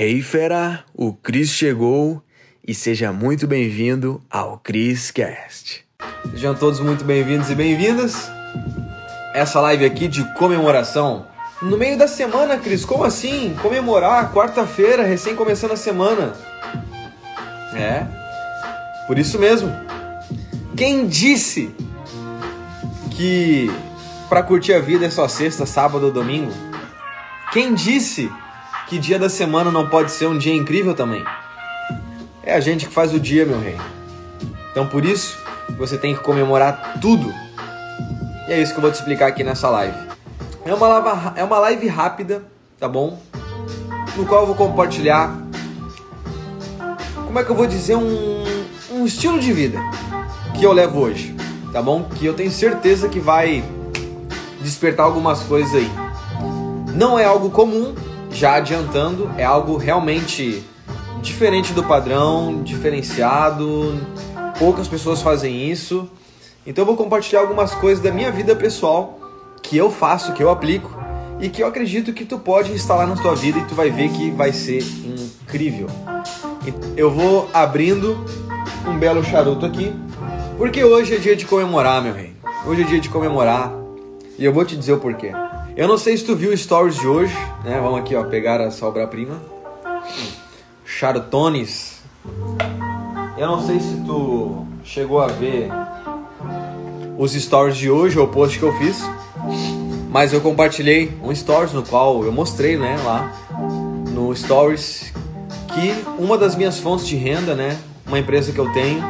Hey fera, o Cris chegou e seja muito bem-vindo ao Cris Cast. Sejam todos muito bem-vindos e bem-vindas. Essa live aqui de comemoração no meio da semana, Cris. Como assim? Comemorar quarta-feira, recém começando a semana. É. Por isso mesmo. Quem disse que para curtir a vida é só sexta, sábado ou domingo? Quem disse que dia da semana não pode ser um dia incrível também? É a gente que faz o dia, meu rei. Então por isso, você tem que comemorar tudo. E é isso que eu vou te explicar aqui nessa live. É uma, live, é uma live rápida, tá bom? No qual eu vou compartilhar, como é que eu vou dizer, um, um estilo de vida que eu levo hoje, tá bom? Que eu tenho certeza que vai despertar algumas coisas aí. Não é algo comum, já adiantando, é algo realmente diferente do padrão, diferenciado. Poucas pessoas fazem isso. Então eu vou compartilhar algumas coisas da minha vida pessoal que eu faço, que eu aplico e que eu acredito que tu pode instalar na tua vida e tu vai ver que vai ser incrível. Eu vou abrindo um belo charuto aqui, porque hoje é dia de comemorar, meu rei. Hoje é dia de comemorar e eu vou te dizer o porquê. Eu não sei se tu viu stories de hoje, né? Vamos aqui, ó, pegar a obra-prima. Charutones. Eu não sei se tu chegou a ver os stories de hoje ou o post que eu fiz. Mas eu compartilhei um stories no qual eu mostrei, né, lá no stories que uma das minhas fontes de renda, né, uma empresa que eu tenho,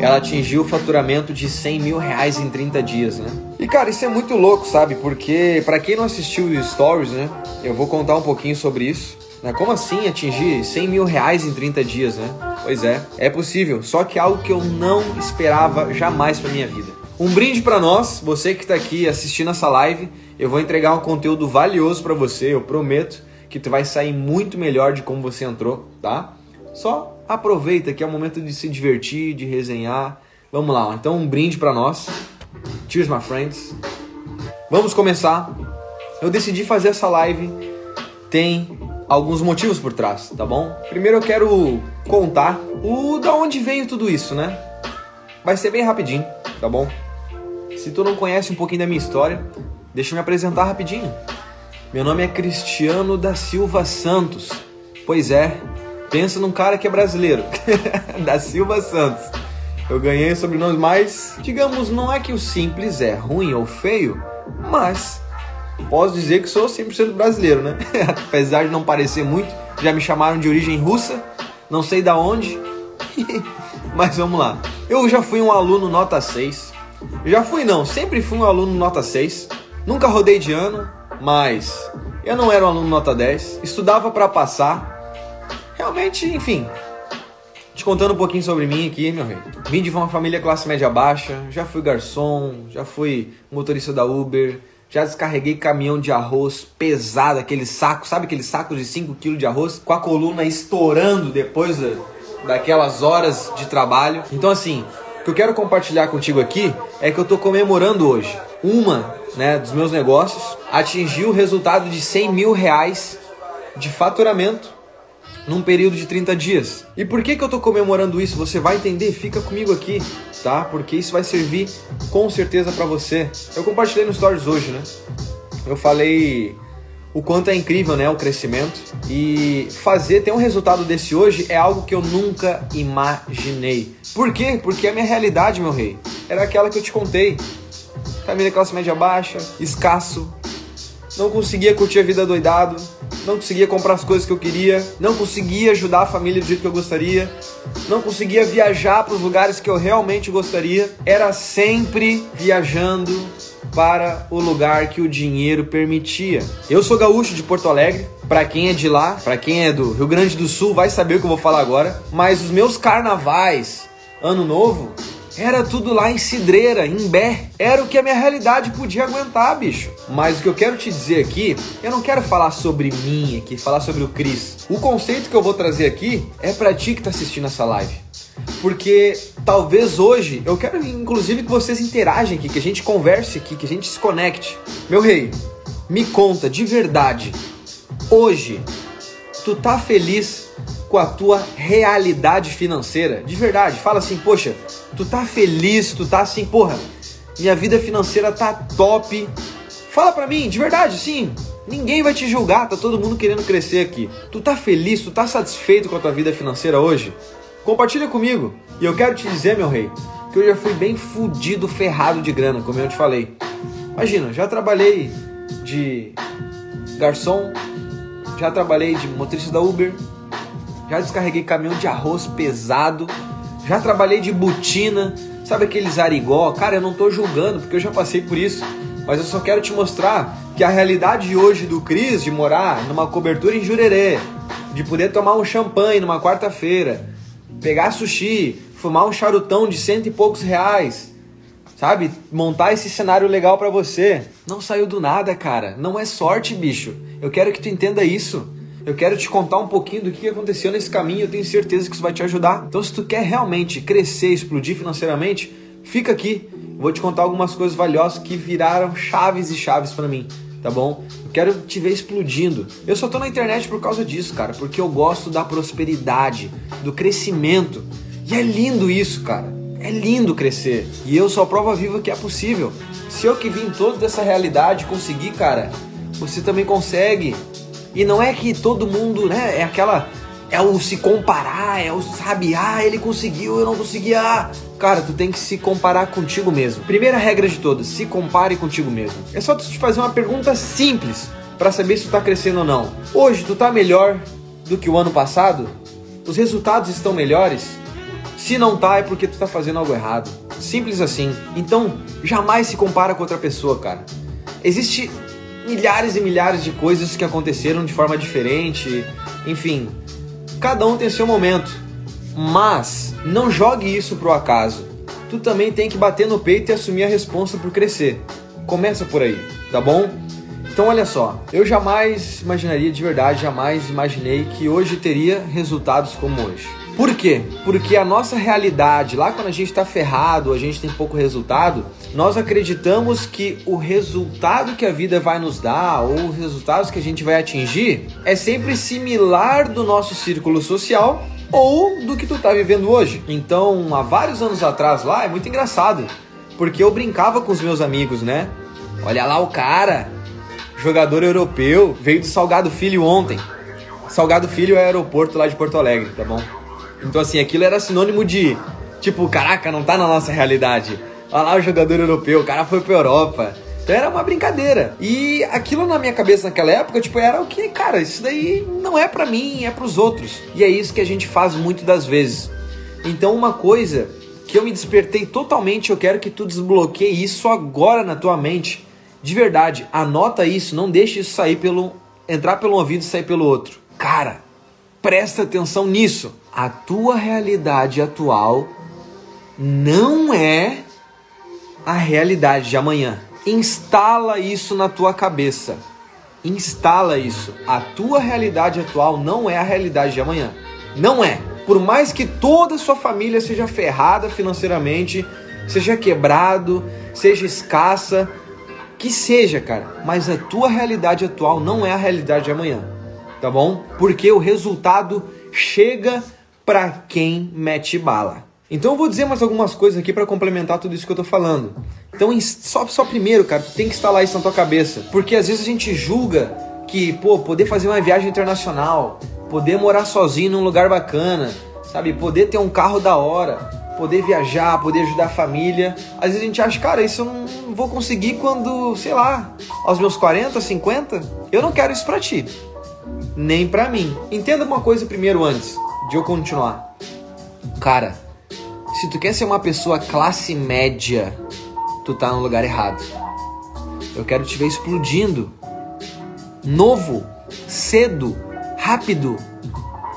ela atingiu o faturamento de 100 mil reais em 30 dias, né? E cara, isso é muito louco, sabe? Porque para quem não assistiu os stories, né, eu vou contar um pouquinho sobre isso. Né? Como assim atingir 100 mil reais em 30 dias, né? Pois é, é possível, só que algo que eu não esperava jamais para minha vida. Um brinde para nós, você que está aqui assistindo essa live. Eu vou entregar um conteúdo valioso para você, eu prometo que tu vai sair muito melhor de como você entrou, tá? Só aproveita que é o momento de se divertir, de resenhar. Vamos lá, então um brinde para nós. Cheers, my friends. Vamos começar. Eu decidi fazer essa live tem alguns motivos por trás, tá bom? Primeiro eu quero contar o da onde veio tudo isso, né? Vai ser bem rapidinho, tá bom? Se tu não conhece um pouquinho da minha história, deixa eu me apresentar rapidinho. Meu nome é Cristiano da Silva Santos. Pois é, pensa num cara que é brasileiro. da Silva Santos. Eu ganhei o sobrenome mais, digamos, não é que o simples é ruim ou feio, mas posso dizer que sou 100% brasileiro, né? Apesar de não parecer muito, já me chamaram de origem russa, não sei da onde. mas vamos lá. Eu já fui um aluno nota 6, já fui não, sempre fui um aluno nota 6. Nunca rodei de ano, mas eu não era um aluno nota 10. Estudava para passar. Realmente, enfim. Te contando um pouquinho sobre mim aqui, meu rei. Vim de uma família classe média baixa, já fui garçom, já fui motorista da Uber, já descarreguei caminhão de arroz pesado, aquele saco, sabe aquele saco de 5 kg de arroz, com a coluna estourando depois daquelas horas de trabalho. Então assim, o que eu quero compartilhar contigo aqui é que eu estou comemorando hoje. Uma né, dos meus negócios atingiu o resultado de 100 mil reais de faturamento num período de 30 dias. E por que, que eu estou comemorando isso? Você vai entender, fica comigo aqui, tá? Porque isso vai servir com certeza para você. Eu compartilhei no Stories hoje, né? Eu falei o quanto é incrível né, o crescimento. E fazer, ter um resultado desse hoje é algo que eu nunca imaginei. Por quê? Porque a minha realidade, meu rei, era aquela que eu te contei. Família classe média baixa, escasso, não conseguia curtir a vida doidado, não conseguia comprar as coisas que eu queria, não conseguia ajudar a família do jeito que eu gostaria, não conseguia viajar para os lugares que eu realmente gostaria. Era sempre viajando para o lugar que o dinheiro permitia. Eu sou gaúcho de Porto Alegre, para quem é de lá, para quem é do Rio Grande do Sul, vai saber o que eu vou falar agora, mas os meus carnavais, ano novo, era tudo lá em Cidreira, em Bé. Era o que a minha realidade podia aguentar, bicho. Mas o que eu quero te dizer aqui, eu não quero falar sobre mim aqui, falar sobre o Cris. O conceito que eu vou trazer aqui é para ti que tá assistindo essa live. Porque talvez hoje eu quero inclusive que vocês interagem aqui, que a gente converse aqui, que a gente se conecte. Meu rei, me conta de verdade. Hoje, Tu tá feliz com a tua realidade financeira? De verdade, fala assim, poxa, tu tá feliz, tu tá assim, porra, minha vida financeira tá top. Fala pra mim, de verdade, sim. Ninguém vai te julgar, tá todo mundo querendo crescer aqui. Tu tá feliz, tu tá satisfeito com a tua vida financeira hoje? Compartilha comigo. E eu quero te dizer, meu rei, que eu já fui bem fudido, ferrado de grana, como eu te falei. Imagina, já trabalhei de garçom, já trabalhei de motorista da Uber, já descarreguei caminhão de arroz pesado, já trabalhei de botina, sabe aqueles arigó? Cara, eu não tô julgando porque eu já passei por isso, mas eu só quero te mostrar que a realidade hoje do Cris de morar numa cobertura em Jurerê, de poder tomar um champanhe numa quarta-feira, pegar sushi, fumar um charutão de cento e poucos reais, sabe? Montar esse cenário legal para você. Não saiu do nada, cara. Não é sorte, bicho. Eu quero que tu entenda isso. Eu quero te contar um pouquinho do que aconteceu nesse caminho. Eu tenho certeza que isso vai te ajudar. Então, se tu quer realmente crescer, explodir financeiramente, fica aqui. Vou te contar algumas coisas valiosas que viraram chaves e chaves para mim tá bom? Eu quero te ver explodindo. Eu só tô na internet por causa disso, cara, porque eu gosto da prosperidade, do crescimento. E é lindo isso, cara. É lindo crescer. E eu sou a prova viva que é possível. Se eu que vim toda dessa realidade conseguir, cara, você também consegue. E não é que todo mundo, né, é aquela é o se comparar, é o sabe, ah, ele conseguiu, eu não consegui, ah. Cara, tu tem que se comparar contigo mesmo. Primeira regra de todas, se compare contigo mesmo. É só tu te fazer uma pergunta simples para saber se tu tá crescendo ou não. Hoje tu tá melhor do que o ano passado? Os resultados estão melhores? Se não tá, é porque tu tá fazendo algo errado. Simples assim. Então, jamais se compara com outra pessoa, cara. Existe milhares e milhares de coisas que aconteceram de forma diferente. Enfim, Cada um tem seu momento, mas não jogue isso pro acaso. Tu também tem que bater no peito e assumir a responsa por crescer. Começa por aí, tá bom? Então olha só, eu jamais imaginaria de verdade, jamais imaginei que hoje teria resultados como hoje. Por quê? Porque a nossa realidade, lá quando a gente está ferrado, a gente tem pouco resultado, nós acreditamos que o resultado que a vida vai nos dar ou os resultados que a gente vai atingir é sempre similar do nosso círculo social ou do que tu tá vivendo hoje. Então, há vários anos atrás lá, é muito engraçado, porque eu brincava com os meus amigos, né? Olha lá o cara, jogador europeu, veio do Salgado Filho ontem. Salgado Filho é aeroporto lá de Porto Alegre, tá bom? Então, assim, aquilo era sinônimo de, tipo, caraca, não tá na nossa realidade. Olha lá o jogador europeu, o cara foi pra Europa. Então era uma brincadeira. E aquilo na minha cabeça naquela época, tipo, era o que, cara, isso daí não é para mim, é para os outros. E é isso que a gente faz muito das vezes. Então, uma coisa que eu me despertei totalmente, eu quero que tu desbloqueie isso agora na tua mente. De verdade, anota isso, não deixe isso sair pelo entrar pelo ouvido e sair pelo outro. Cara, presta atenção nisso. A tua realidade atual não é a realidade de amanhã. Instala isso na tua cabeça. Instala isso. A tua realidade atual não é a realidade de amanhã. Não é. Por mais que toda a sua família seja ferrada financeiramente, seja quebrado, seja escassa, que seja, cara, mas a tua realidade atual não é a realidade de amanhã tá bom? Porque o resultado chega para quem mete bala. Então eu vou dizer mais algumas coisas aqui para complementar tudo isso que eu tô falando. Então só, só primeiro, cara, tu tem que instalar isso na tua cabeça, porque às vezes a gente julga que, pô, poder fazer uma viagem internacional, poder morar sozinho num lugar bacana, sabe, poder ter um carro da hora, poder viajar, poder ajudar a família. Às vezes a gente acha, cara, isso eu não vou conseguir quando, sei lá, aos meus 40, 50. Eu não quero isso pra ti nem para mim. Entenda uma coisa primeiro antes de eu continuar. Cara, se tu quer ser uma pessoa classe média, tu tá no lugar errado. Eu quero te ver explodindo. Novo, cedo, rápido.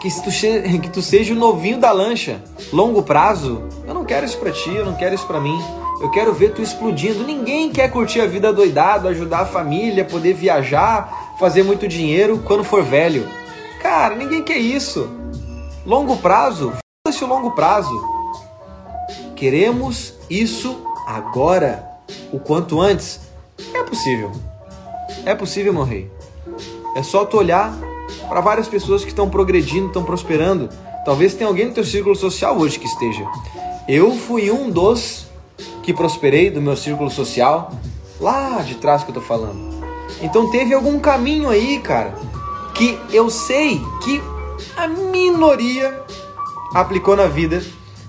Que tu, que tu seja o novinho da lancha. Longo prazo, eu não quero isso pra ti, eu não quero isso pra mim. Eu quero ver tu explodindo. Ninguém quer curtir a vida doidado, ajudar a família, poder viajar, fazer muito dinheiro quando for velho. Cara, ninguém quer isso. Longo prazo, foda-se o longo prazo. Queremos isso agora, o quanto antes. É possível. É possível, meu rei. É só tu olhar para várias pessoas que estão progredindo, estão prosperando. Talvez tenha alguém no teu círculo social hoje que esteja. Eu fui um dos que prosperei do meu círculo social, lá de trás que eu tô falando. Então teve algum caminho aí, cara, que eu sei que a minoria aplicou na vida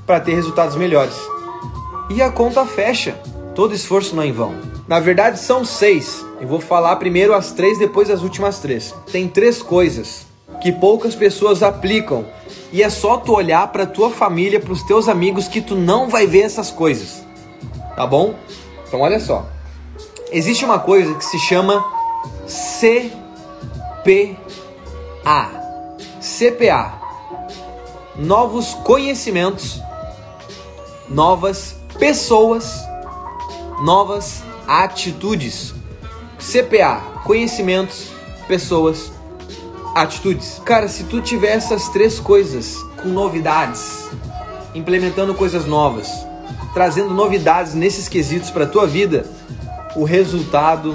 para ter resultados melhores. E a conta fecha. Todo esforço não é em vão. Na verdade, são seis. Eu vou falar primeiro as três, depois as últimas três. Tem três coisas que poucas pessoas aplicam e é só tu olhar para tua família, para os teus amigos que tu não vai ver essas coisas. Tá bom? Então olha só. Existe uma coisa que se chama CPA. CPA. Novos conhecimentos, novas pessoas, novas atitudes. CPA, conhecimentos, pessoas, atitudes. Cara, se tu tiver essas três coisas com novidades, implementando coisas novas, trazendo novidades nesses quesitos para tua vida, o resultado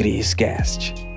Criscast.